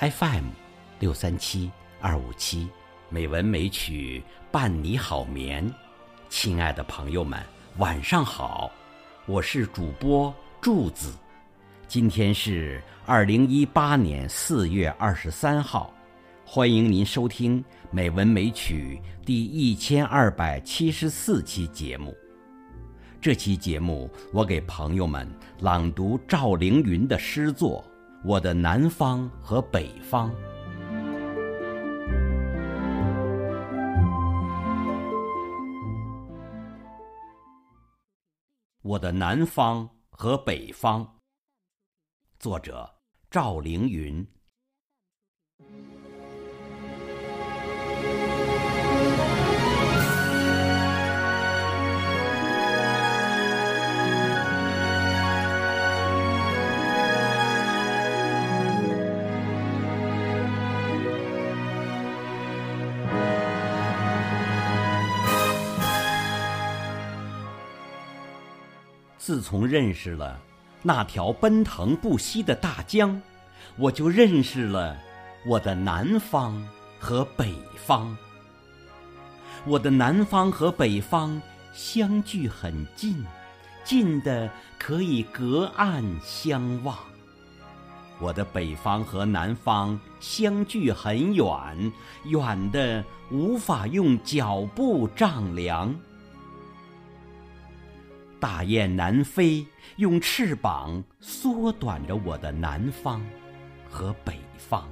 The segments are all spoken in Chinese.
FM 六三七二五七，美文美曲伴你好眠。亲爱的朋友们，晚上好，我是主播柱子。今天是二零一八年四月二十三号，欢迎您收听《美文美曲》第一千二百七十四期节目。这期节目，我给朋友们朗读赵凌云的诗作。我的南方和北方，我的南方和北方。作者赵凌云。自从认识了那条奔腾不息的大江，我就认识了我的南方和北方。我的南方和北方相距很近，近的可以隔岸相望；我的北方和南方相距很远，远的无法用脚步丈量。大雁南飞，用翅膀缩短着我的南方和北方；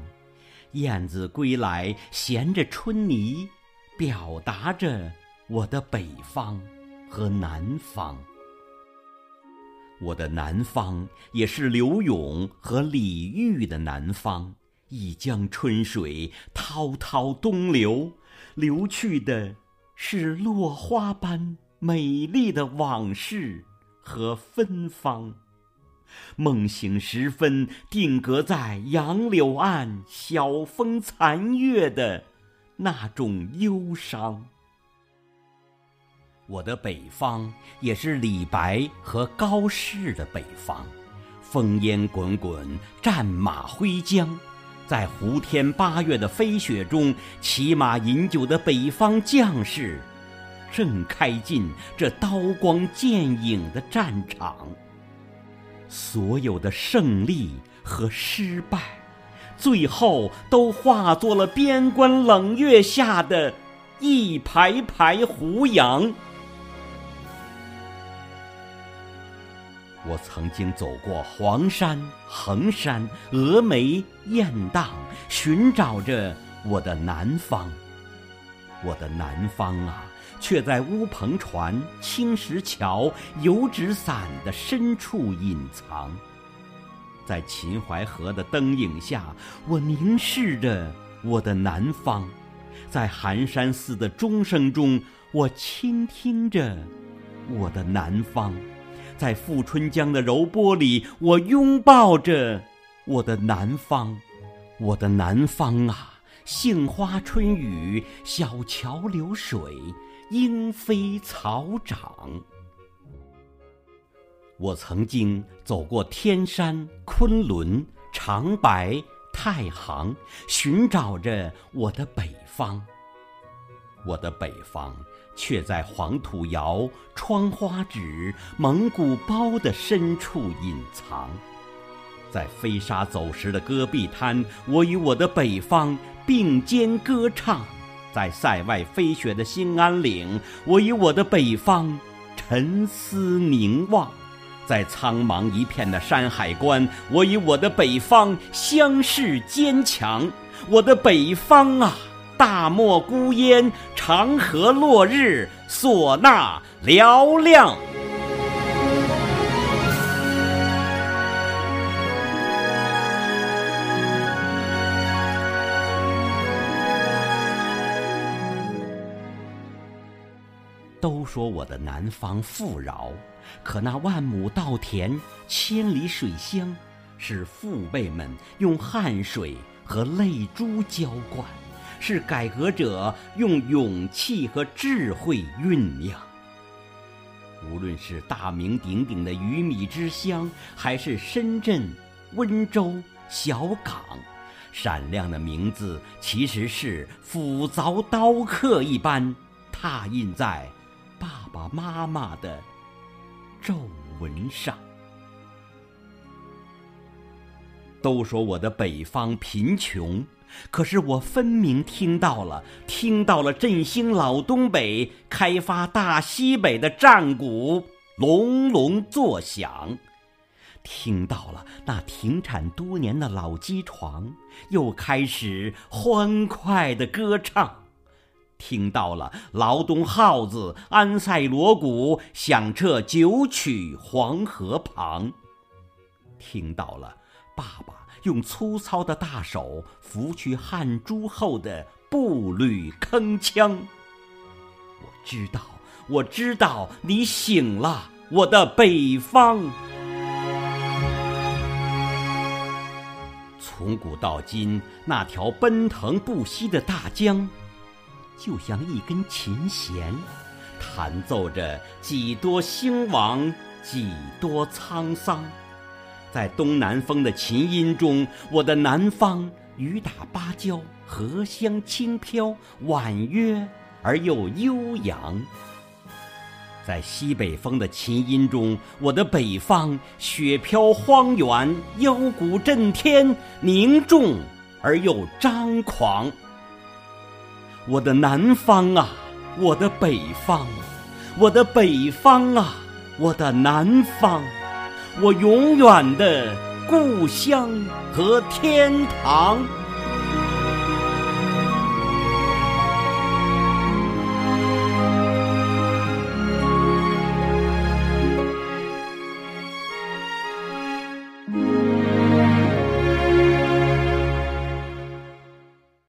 燕子归来，衔着春泥，表达着我的北方和南方。我的南方也是柳永和李煜的南方，一江春水滔滔东流，流去的是落花般。美丽的往事和芬芳，梦醒时分，定格在杨柳岸，晓风残月的那种忧伤。我的北方也是李白和高适的北方，烽烟滚滚，战马挥缰，在胡天八月的飞雪中，骑马饮酒的北方将士。正开进这刀光剑影的战场，所有的胜利和失败，最后都化作了边关冷月下的一排排胡杨。我曾经走过黄山、衡山、峨眉、雁荡，寻找着我的南方。我的南方啊！却在乌篷船、青石桥、油纸伞的深处隐藏，在秦淮河的灯影下，我凝视着我的南方；在寒山寺的钟声中，我倾听着我的南方；在富春江的柔波里，我拥抱着我的南方。我的南方啊，杏花春雨，小桥流水。莺飞草长。我曾经走过天山、昆仑、长白、太行，寻找着我的北方。我的北方却在黄土窑、窗花纸、蒙古包的深处隐藏。在飞沙走石的戈壁滩，我与我的北方并肩歌唱。在塞外飞雪的兴安岭，我与我的北方沉思凝望；在苍茫一片的山海关，我与我的北方相视坚强。我的北方啊，大漠孤烟，长河落日，唢呐嘹亮。都说我的南方富饶，可那万亩稻田、千里水乡，是父辈们用汗水和泪珠浇灌，是改革者用勇气和智慧酝酿。无论是大名鼎鼎的鱼米之乡，还是深圳、温州、小港，闪亮的名字其实是斧凿刀刻一般拓印在爸妈妈的皱纹上。都说我的北方贫穷，可是我分明听到了，听到了振兴老东北、开发大西北的战鼓隆隆作响，听到了那停产多年的老机床又开始欢快的歌唱，听到了劳动号子安塞锣鼓响彻九曲黄河旁，听到了爸爸。用粗糙的大手拂去汗珠后的步履铿锵。我知道，我知道，你醒了，我的北方。从古到今，那条奔腾不息的大江，就像一根琴弦，弹奏着几多兴亡，几多沧桑。在东南风的琴音中，我的南方雨打芭蕉，荷香轻飘，婉约而又悠扬；在西北风的琴音中，我的北方雪飘荒原，腰鼓震天，凝重而又张狂。我的南方啊，我的北方，我的北方啊，我的南方。我永远的故乡和天堂。